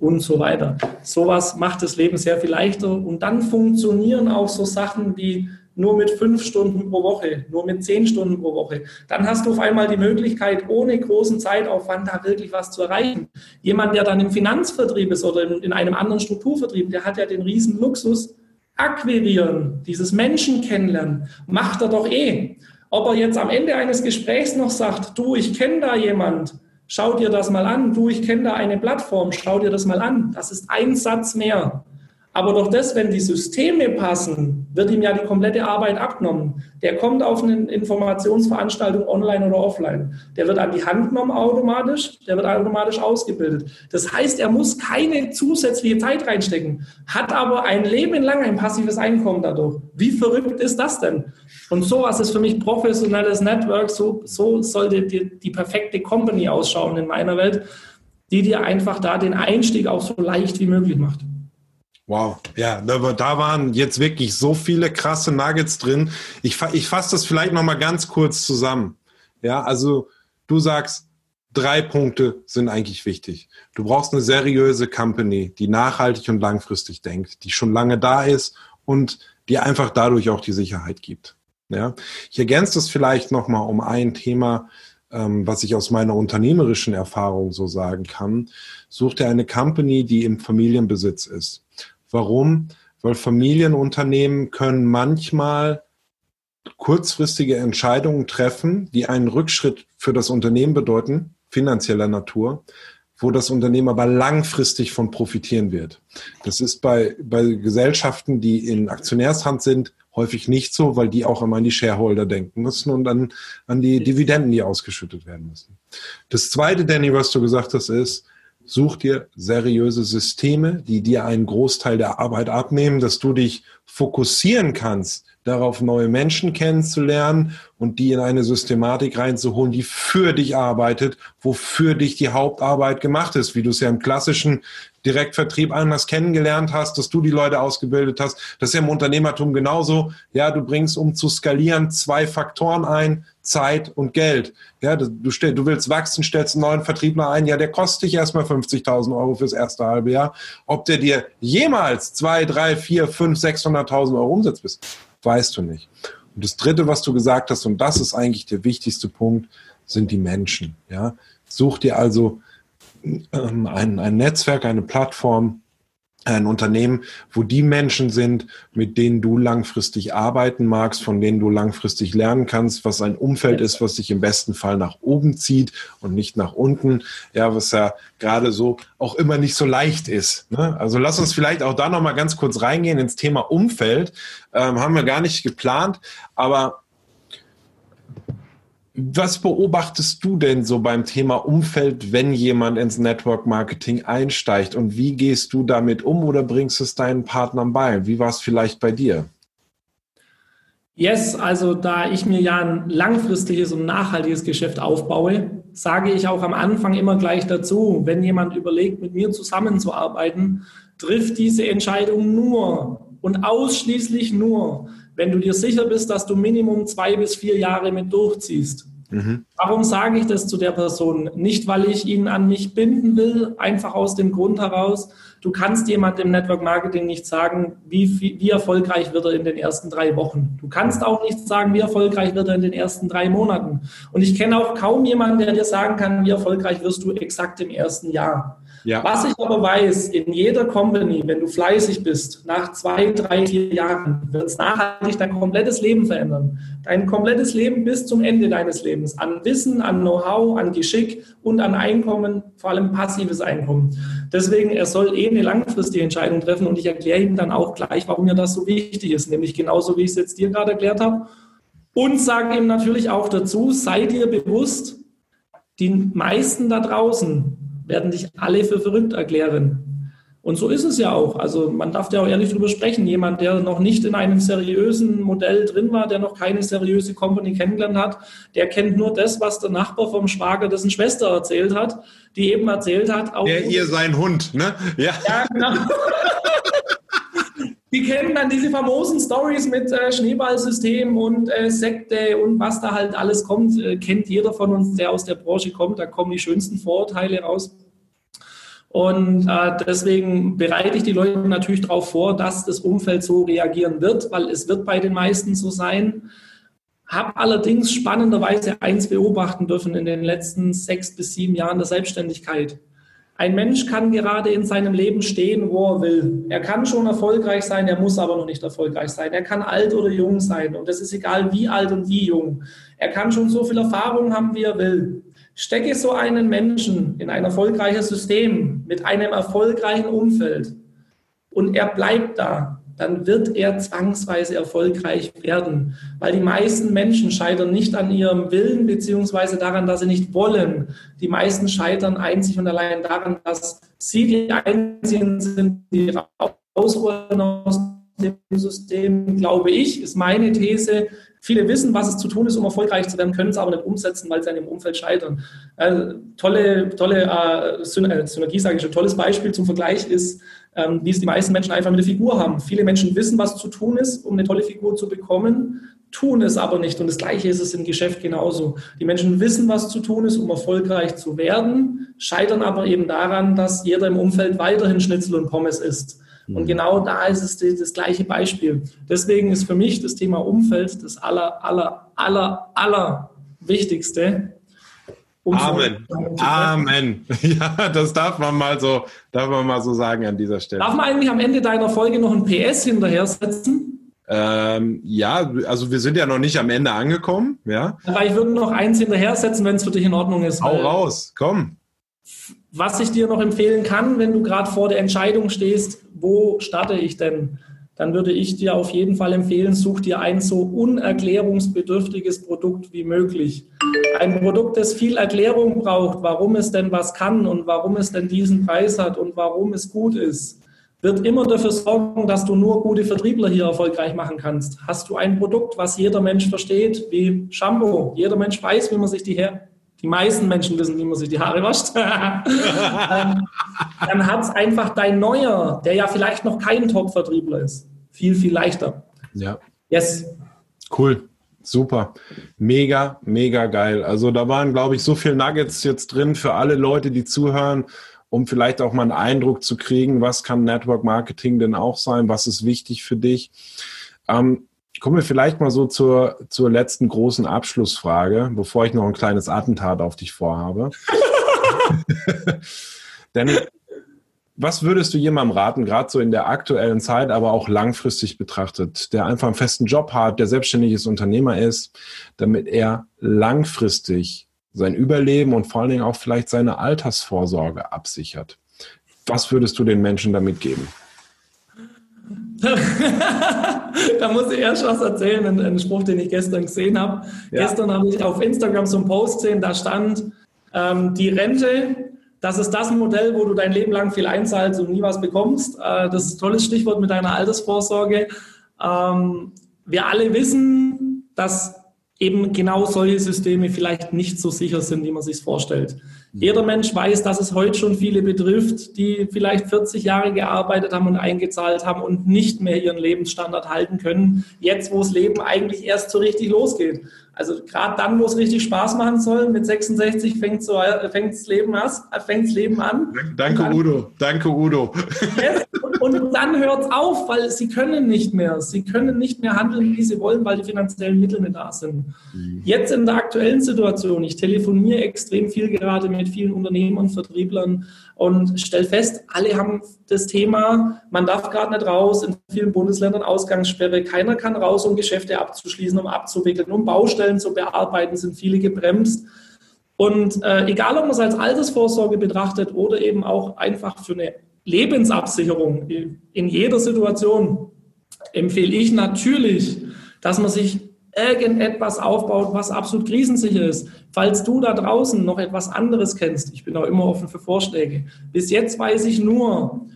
Speaker 2: und so weiter. Sowas macht das Leben sehr viel leichter und dann funktionieren auch so Sachen wie nur mit fünf Stunden pro Woche, nur mit zehn Stunden pro Woche. Dann hast du auf einmal die Möglichkeit, ohne großen Zeitaufwand da wirklich was zu erreichen. Jemand, der dann im Finanzvertrieb ist oder in, einem anderen Strukturvertrieb, der hat ja den riesen Luxus, akquirieren, dieses Menschen kennenlernen, macht er doch eh. Ob er jetzt am Ende eines Gesprächs noch sagt, du, ich kenne da jemand, Schau dir das mal an. Du, ich kenne da eine Plattform. Schau dir das mal an. Das ist ein Satz mehr. Aber doch das, wenn die Systeme passen, wird ihm ja die komplette Arbeit abgenommen. Der kommt auf eine Informationsveranstaltung online oder offline. Der wird an die Hand genommen automatisch, der wird automatisch ausgebildet. Das heißt, er muss keine zusätzliche Zeit reinstecken, hat aber ein Leben lang ein passives Einkommen dadurch. Wie verrückt ist das denn? Und sowas ist für mich professionelles Network. So, so sollte die, die perfekte Company ausschauen in meiner Welt, die dir einfach da den Einstieg auch so leicht wie möglich macht.
Speaker 1: Wow, ja, da, da, waren jetzt wirklich so viele krasse Nuggets drin. Ich, ich fasse das vielleicht noch mal ganz kurz zusammen. Ja, also du sagst, drei Punkte sind eigentlich wichtig. Du brauchst eine seriöse Company, die nachhaltig und langfristig denkt, die schon lange da ist und die einfach dadurch auch die Sicherheit gibt. Ja, ich ergänze das vielleicht noch mal um ein Thema, ähm, was ich aus meiner unternehmerischen Erfahrung so sagen kann. Such dir eine Company, die im Familienbesitz ist Warum? Weil Familienunternehmen können manchmal kurzfristige Entscheidungen treffen, die einen Rückschritt für das Unternehmen bedeuten, finanzieller Natur, wo das Unternehmen aber langfristig von profitieren wird. Das ist bei, bei Gesellschaften, die in Aktionärshand sind, häufig nicht so, weil die auch immer an die Shareholder denken müssen und an, an die Dividenden, die ausgeschüttet werden müssen. Das Zweite, Danny, was du gesagt hast, ist, Such dir seriöse Systeme, die dir einen Großteil der Arbeit abnehmen, dass du dich fokussieren kannst, darauf neue Menschen kennenzulernen und die in eine Systematik reinzuholen, die für dich arbeitet, wofür dich die Hauptarbeit gemacht ist, wie du es ja im klassischen Direktvertrieb anders kennengelernt hast, dass du die Leute ausgebildet hast. Das ist ja im Unternehmertum genauso. Ja, du bringst, um zu skalieren, zwei Faktoren ein. Zeit und Geld. Ja, du, du willst wachsen, stellst einen neuen Vertriebler ein, ja, der kostet dich erstmal 50.000 Euro fürs erste halbe Jahr. Ob der dir jemals zwei, drei, vier, fünf, 600.000 Euro umsetzt bist, weißt du nicht. Und das dritte, was du gesagt hast, und das ist eigentlich der wichtigste Punkt, sind die Menschen. Ja, such dir also ähm, ein, ein Netzwerk, eine Plattform, ein Unternehmen, wo die Menschen sind, mit denen du langfristig arbeiten magst, von denen du langfristig lernen kannst, was ein Umfeld ist, was sich im besten Fall nach oben zieht und nicht nach unten. Ja, was ja gerade so auch immer nicht so leicht ist. Ne? Also lass uns vielleicht auch da nochmal ganz kurz reingehen ins Thema Umfeld. Ähm, haben wir gar nicht geplant, aber was beobachtest du denn so beim Thema Umfeld, wenn jemand ins Network Marketing einsteigt? Und wie gehst du damit um oder bringst es deinen Partnern bei? Wie war es vielleicht bei dir?
Speaker 2: Yes, also da ich mir ja ein langfristiges und nachhaltiges Geschäft aufbaue, sage ich auch am Anfang immer gleich dazu, wenn jemand überlegt, mit mir zusammenzuarbeiten, trifft diese Entscheidung nur und ausschließlich nur, wenn du dir sicher bist, dass du Minimum zwei bis vier Jahre mit durchziehst. Mhm. Warum sage ich das zu der Person? Nicht, weil ich ihn an mich binden will, einfach aus dem Grund heraus, du kannst jemand im Network Marketing nicht sagen, wie, wie, wie erfolgreich wird er in den ersten drei Wochen. Du kannst auch nicht sagen, wie erfolgreich wird er in den ersten drei Monaten. Und ich kenne auch kaum jemanden, der dir sagen kann, wie erfolgreich wirst du exakt im ersten Jahr. Ja. Was ich aber weiß, in jeder Company, wenn du fleißig bist, nach zwei, drei, vier Jahren wird es nachhaltig dein komplettes Leben verändern. Dein komplettes Leben bis zum Ende deines Lebens. An Wissen, an Know-how, an Geschick und an Einkommen, vor allem passives Einkommen. Deswegen, er soll eh eine langfristige Entscheidung treffen und ich erkläre ihm dann auch gleich, warum mir das so wichtig ist. Nämlich genauso, wie ich es jetzt dir gerade erklärt habe. Und sage ihm natürlich auch dazu, sei dir bewusst, die meisten da draußen werden dich alle für verrückt erklären. Und so ist es ja auch. Also man darf ja auch ehrlich drüber sprechen. Jemand, der noch nicht in einem seriösen Modell drin war, der noch keine seriöse Company kennengelernt hat, der kennt nur das, was der Nachbar vom Schwager dessen Schwester erzählt hat, die eben erzählt hat.
Speaker 1: Auch der ihr sein Hund, ne?
Speaker 2: Ja, ja genau. Die kennen dann diese famosen Stories mit äh, Schneeballsystem und äh, Sekte und was da halt alles kommt, äh, kennt jeder von uns, der aus der Branche kommt. Da kommen die schönsten Vorurteile raus. Und äh, deswegen bereite ich die Leute natürlich darauf vor, dass das Umfeld so reagieren wird, weil es wird bei den meisten so sein. Habe allerdings spannenderweise eins beobachten dürfen in den letzten sechs bis sieben Jahren der Selbstständigkeit. Ein Mensch kann gerade in seinem Leben stehen, wo er will. Er kann schon erfolgreich sein, er muss aber noch nicht erfolgreich sein. Er kann alt oder jung sein und es ist egal, wie alt und wie jung. Er kann schon so viel Erfahrung haben, wie er will. Stecke so einen Menschen in ein erfolgreiches System mit einem erfolgreichen Umfeld und er bleibt da dann wird er zwangsweise erfolgreich werden. Weil die meisten Menschen scheitern nicht an ihrem Willen beziehungsweise daran, dass sie nicht wollen. Die meisten scheitern einzig und allein daran, dass sie die Einzigen sind, die rausrollen aus dem System, glaube ich, ist meine These. Viele wissen, was es zu tun ist, um erfolgreich zu werden, können es aber nicht umsetzen, weil sie an dem Umfeld scheitern. Äh, tolle, tolle äh, Synergie, sage ich schon, tolles Beispiel zum Vergleich ist ähm, wie es die meisten Menschen einfach mit der Figur haben. Viele Menschen wissen, was zu tun ist, um eine tolle Figur zu bekommen, tun es aber nicht. Und das Gleiche ist es im Geschäft genauso. Die Menschen wissen, was zu tun ist, um erfolgreich zu werden, scheitern aber eben daran, dass jeder im Umfeld weiterhin Schnitzel und Pommes isst. Und mhm. genau da ist es das gleiche Beispiel. Deswegen ist für mich das Thema Umfeld das aller, aller, aller, aller Wichtigste,
Speaker 1: Amen. Amen. Ja, das darf man mal so, darf man mal so sagen an dieser Stelle.
Speaker 2: Darf man eigentlich am Ende deiner Folge noch ein PS hinterher setzen?
Speaker 1: Ähm, ja, also wir sind ja noch nicht am Ende angekommen, ja.
Speaker 2: Aber ich würde noch eins hinterher setzen, wenn es für dich in Ordnung ist.
Speaker 1: Hau raus, komm.
Speaker 2: Was ich dir noch empfehlen kann, wenn du gerade vor der Entscheidung stehst, wo starte ich denn? Dann würde ich dir auf jeden Fall empfehlen, such dir ein so unerklärungsbedürftiges Produkt wie möglich. Ein Produkt, das viel Erklärung braucht, warum es denn was kann und warum es denn diesen Preis hat und warum es gut ist, wird immer dafür sorgen, dass du nur gute Vertriebler hier erfolgreich machen kannst. Hast du ein Produkt, was jeder Mensch versteht, wie Shampoo, jeder Mensch weiß, wie man sich die Haare, die meisten Menschen wissen, wie man sich die Haare wascht, dann, dann hat es einfach dein Neuer, der ja vielleicht noch kein Top-Vertriebler ist viel, viel leichter.
Speaker 1: Ja. Yes. Cool. Super. Mega, mega geil. Also da waren, glaube ich, so viele Nuggets jetzt drin für alle Leute, die zuhören, um vielleicht auch mal einen Eindruck zu kriegen, was kann Network Marketing denn auch sein, was ist wichtig für dich. Ähm, kommen wir vielleicht mal so zur, zur letzten großen Abschlussfrage, bevor ich noch ein kleines Attentat auf dich vorhabe. Denn was würdest du jemandem raten, gerade so in der aktuellen Zeit, aber auch langfristig betrachtet, der einfach einen festen Job hat, der selbstständiges Unternehmer ist, damit er langfristig sein Überleben und vor allen Dingen auch vielleicht seine Altersvorsorge absichert? Was würdest du den Menschen damit geben?
Speaker 2: da muss ich erst was erzählen, einen, einen Spruch, den ich gestern gesehen habe. Ja. Gestern habe ich auf Instagram so einen Post gesehen, da stand, ähm, die Rente das ist das Modell, wo du dein Leben lang viel einzahlst und nie was bekommst. Äh, das ist ein tolles Stichwort mit deiner Altersvorsorge. Ähm, wir alle wissen, dass eben genau solche Systeme vielleicht nicht so sicher sind, wie man sich vorstellt. Mhm. Jeder Mensch weiß, dass es heute schon viele betrifft, die vielleicht 40 Jahre gearbeitet haben und eingezahlt haben und nicht mehr ihren Lebensstandard halten können, jetzt wo das Leben eigentlich erst so richtig losgeht. Also gerade dann, wo es richtig Spaß machen soll, mit 66 fängt so, fängt das Leben an. Fängt das Leben an.
Speaker 1: Danke, Udo. Danke, Udo.
Speaker 2: Yes. Und dann hört es auf, weil sie können nicht mehr. Sie können nicht mehr handeln, wie sie wollen, weil die finanziellen Mittel nicht da sind. Mhm. Jetzt in der aktuellen Situation, ich telefoniere extrem viel gerade mit vielen Unternehmern, Vertrieblern und stelle fest, alle haben das Thema, man darf gerade nicht raus, in vielen Bundesländern Ausgangssperre, keiner kann raus, um Geschäfte abzuschließen, um abzuwickeln, um Baustellen zu bearbeiten, sind viele gebremst. Und äh, egal, ob man es als Altersvorsorge betrachtet oder eben auch einfach für eine Lebensabsicherung in jeder Situation, empfehle ich natürlich, dass man sich irgendetwas aufbaut, was absolut krisensicher ist. Falls du da draußen noch etwas anderes kennst, ich bin auch immer offen für Vorschläge. Bis jetzt weiß ich nur,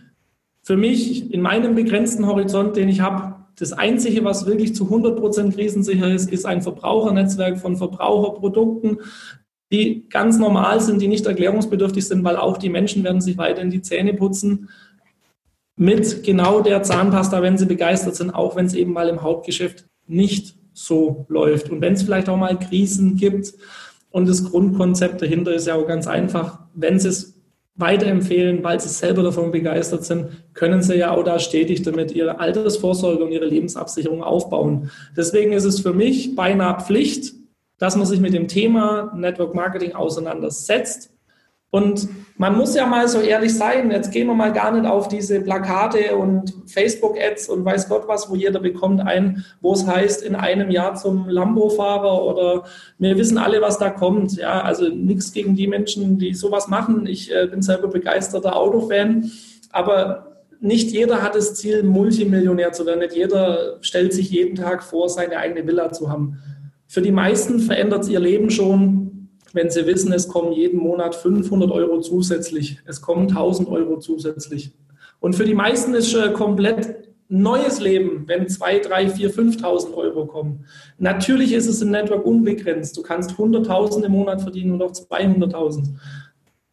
Speaker 2: für mich in meinem begrenzten Horizont, den ich habe, das Einzige, was wirklich zu 100 Prozent krisensicher ist, ist ein Verbrauchernetzwerk von Verbraucherprodukten, die ganz normal sind, die nicht erklärungsbedürftig sind, weil auch die Menschen werden sich weiterhin die Zähne putzen mit genau der Zahnpasta, wenn sie begeistert sind, auch wenn es eben mal im Hauptgeschäft nicht so läuft. Und wenn es vielleicht auch mal Krisen gibt und das Grundkonzept dahinter ist ja auch ganz einfach, wenn sie es weiterempfehlen, weil sie selber davon begeistert sind, können sie ja auch da stetig damit ihre Altersvorsorge und ihre Lebensabsicherung aufbauen. Deswegen ist es für mich beinahe Pflicht, dass man sich mit dem Thema Network Marketing auseinandersetzt. Und man muss ja mal so ehrlich sein, jetzt gehen wir mal gar nicht auf diese Plakate und Facebook-Ads und weiß Gott was, wo jeder bekommt ein, wo es heißt, in einem Jahr zum Lambo-Fahrer oder wir wissen alle, was da kommt. Ja, also nichts gegen die Menschen, die sowas machen. Ich äh, bin selber begeisterter Autofan, aber nicht jeder hat das Ziel, Multimillionär zu werden. Nicht jeder stellt sich jeden Tag vor, seine eigene Villa zu haben. Für die meisten verändert es ihr Leben schon, wenn sie wissen, es kommen jeden Monat 500 Euro zusätzlich, es kommen 1000 Euro zusätzlich. Und für die meisten ist schon komplett neues Leben, wenn 2, 3, 4, 5.000 Euro kommen. Natürlich ist es im Network unbegrenzt. Du kannst 100.000 im Monat verdienen und auch 200.000.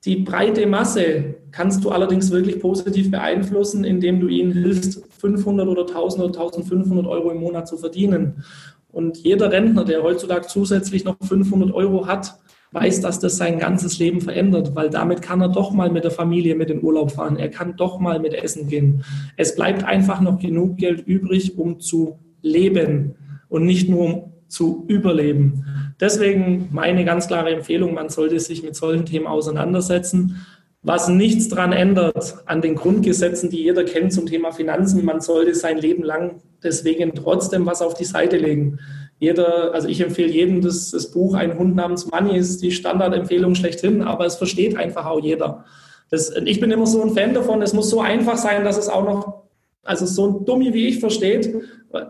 Speaker 2: Die breite Masse kannst du allerdings wirklich positiv beeinflussen, indem du ihnen hilfst, 500 oder 1000 oder 1500 Euro im Monat zu verdienen. Und jeder Rentner, der heutzutage zusätzlich noch 500 Euro hat, weiß, dass das sein ganzes Leben verändert, weil damit kann er doch mal mit der Familie mit in Urlaub fahren. Er kann doch mal mit Essen gehen. Es bleibt einfach noch genug Geld übrig, um zu leben und nicht nur um zu überleben. Deswegen meine ganz klare Empfehlung, man sollte sich mit solchen Themen auseinandersetzen was nichts daran ändert an den Grundgesetzen, die jeder kennt zum Thema Finanzen. Man sollte sein Leben lang deswegen trotzdem was auf die Seite legen. Jeder, also ich empfehle jedem das, das Buch Ein Hund namens Money ist die Standardempfehlung schlechthin, aber es versteht einfach auch jeder. Das, ich bin immer so ein Fan davon, es muss so einfach sein, dass es auch noch, also so ein Dummi wie ich versteht,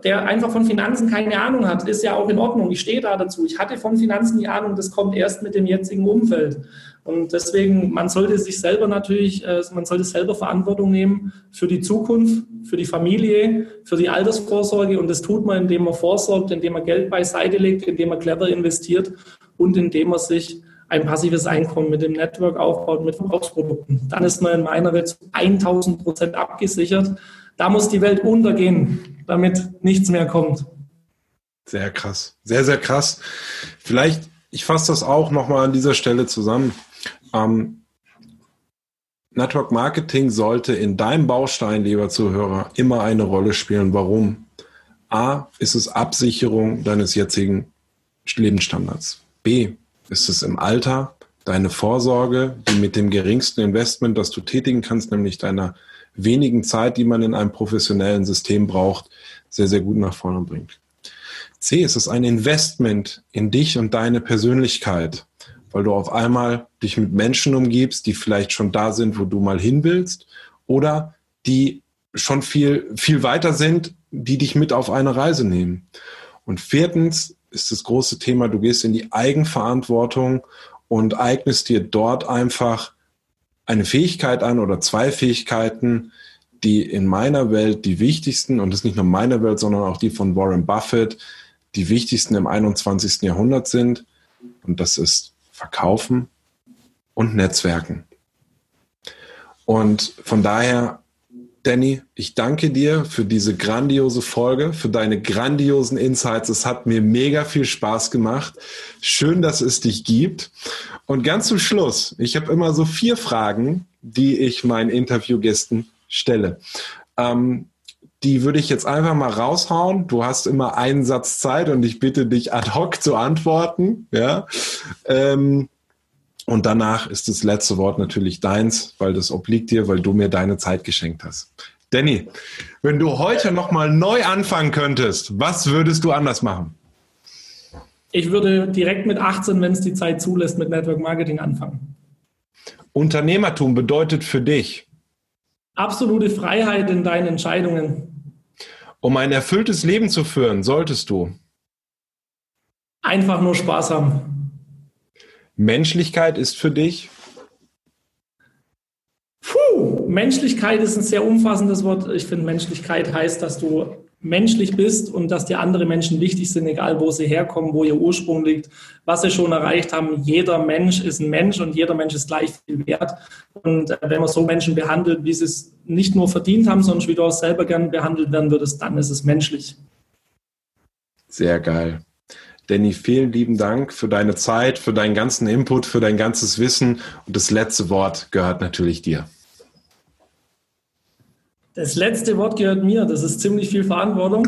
Speaker 2: der einfach von Finanzen keine Ahnung hat, ist ja auch in Ordnung. Ich stehe da dazu. Ich hatte von Finanzen die Ahnung, das kommt erst mit dem jetzigen Umfeld. Und deswegen, man sollte sich selber natürlich, äh, man sollte selber Verantwortung nehmen für die Zukunft, für die Familie, für die Altersvorsorge. Und das tut man, indem man vorsorgt, indem man Geld beiseite legt, indem man clever investiert und indem man sich ein passives Einkommen mit dem Network aufbaut, mit Verbrauchsprodukten. Dann ist man in meiner Welt zu 1000 Prozent abgesichert. Da muss die Welt untergehen, damit nichts mehr kommt.
Speaker 1: Sehr krass. Sehr, sehr krass. Vielleicht, ich fasse das auch nochmal an dieser Stelle zusammen. Ähm, Network Marketing sollte in deinem Baustein, lieber Zuhörer, immer eine Rolle spielen. Warum? A, ist es Absicherung deines jetzigen Lebensstandards. B, ist es im Alter deine Vorsorge, die mit dem geringsten Investment, das du tätigen kannst, nämlich deiner wenigen Zeit, die man in einem professionellen System braucht, sehr, sehr gut nach vorne bringt. C, ist es ein Investment in dich und deine Persönlichkeit weil du auf einmal dich mit Menschen umgibst, die vielleicht schon da sind, wo du mal hin willst, oder die schon viel, viel weiter sind, die dich mit auf eine Reise nehmen. Und viertens ist das große Thema, du gehst in die Eigenverantwortung und eignest dir dort einfach eine Fähigkeit an oder zwei Fähigkeiten, die in meiner Welt die wichtigsten, und das ist nicht nur meine Welt, sondern auch die von Warren Buffett, die wichtigsten im 21. Jahrhundert sind. Und das ist Verkaufen und Netzwerken. Und von daher, Danny, ich danke dir für diese grandiose Folge, für deine grandiosen Insights. Es hat mir mega viel Spaß gemacht. Schön, dass es dich gibt. Und ganz zum Schluss, ich habe immer so vier Fragen, die ich meinen Interviewgästen stelle. Ähm, die würde ich jetzt einfach mal raushauen. Du hast immer einen Satz Zeit und ich bitte dich ad hoc zu antworten. Ja. Ähm, und danach ist das letzte Wort natürlich deins, weil das obliegt dir, weil du mir deine Zeit geschenkt hast. Danny, wenn du heute nochmal neu anfangen könntest, was würdest du anders machen?
Speaker 2: Ich würde direkt mit 18, wenn es die Zeit zulässt, mit Network Marketing anfangen.
Speaker 1: Unternehmertum bedeutet für dich?
Speaker 2: Absolute Freiheit in deinen Entscheidungen.
Speaker 1: Um ein erfülltes Leben zu führen, solltest du?
Speaker 2: Einfach nur Spaß haben.
Speaker 1: Menschlichkeit ist für dich?
Speaker 2: Puh, Menschlichkeit ist ein sehr umfassendes Wort. Ich finde, Menschlichkeit heißt, dass du menschlich bist und dass dir andere Menschen wichtig sind, egal wo sie herkommen, wo ihr Ursprung liegt, was sie schon erreicht haben. Jeder Mensch ist ein Mensch und jeder Mensch ist gleich viel wert. Und äh, wenn man so Menschen behandelt, wie sie es nicht nur verdient haben, sondern wie du auch selber gern behandelt werden würdest, dann ist es menschlich.
Speaker 1: Sehr geil. Danny, vielen lieben Dank für deine Zeit, für deinen ganzen Input, für dein ganzes Wissen. Und das letzte Wort gehört natürlich dir.
Speaker 2: Das letzte Wort gehört mir. Das ist ziemlich viel Verantwortung.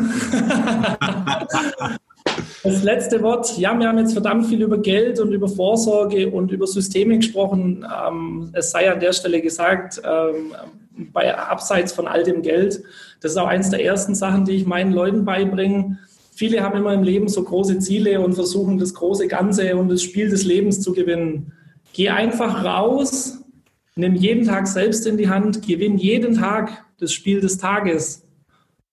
Speaker 2: das letzte Wort. Ja, wir haben jetzt verdammt viel über Geld und über Vorsorge und über Systeme gesprochen. Ähm, es sei an der Stelle gesagt, ähm, bei abseits von all dem Geld. Das ist auch eines der ersten Sachen, die ich meinen Leuten beibringe viele haben immer im Leben so große Ziele und versuchen das große Ganze und das Spiel des Lebens zu gewinnen. Geh einfach raus, nimm jeden Tag selbst in die Hand, gewinn jeden Tag das Spiel des Tages.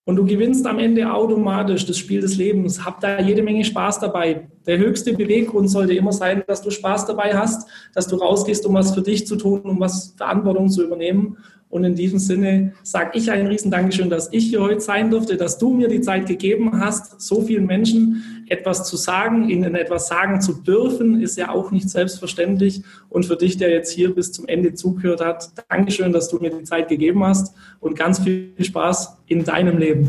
Speaker 2: Und du gewinnst am Ende automatisch das Spiel des Lebens. Hab da jede Menge Spaß dabei. Der höchste Beweggrund sollte immer sein, dass du Spaß dabei hast, dass du rausgehst, um was für dich zu tun, um was Verantwortung zu übernehmen. Und in diesem Sinne sage ich ein riesen Dankeschön, dass ich hier heute sein durfte, dass du mir die Zeit gegeben hast, so vielen Menschen etwas zu sagen, ihnen etwas sagen zu dürfen, ist ja auch nicht selbstverständlich. Und für dich, der jetzt hier bis zum Ende zugehört hat, Dankeschön, dass du mir die Zeit gegeben hast und ganz viel Spaß in deinem Leben.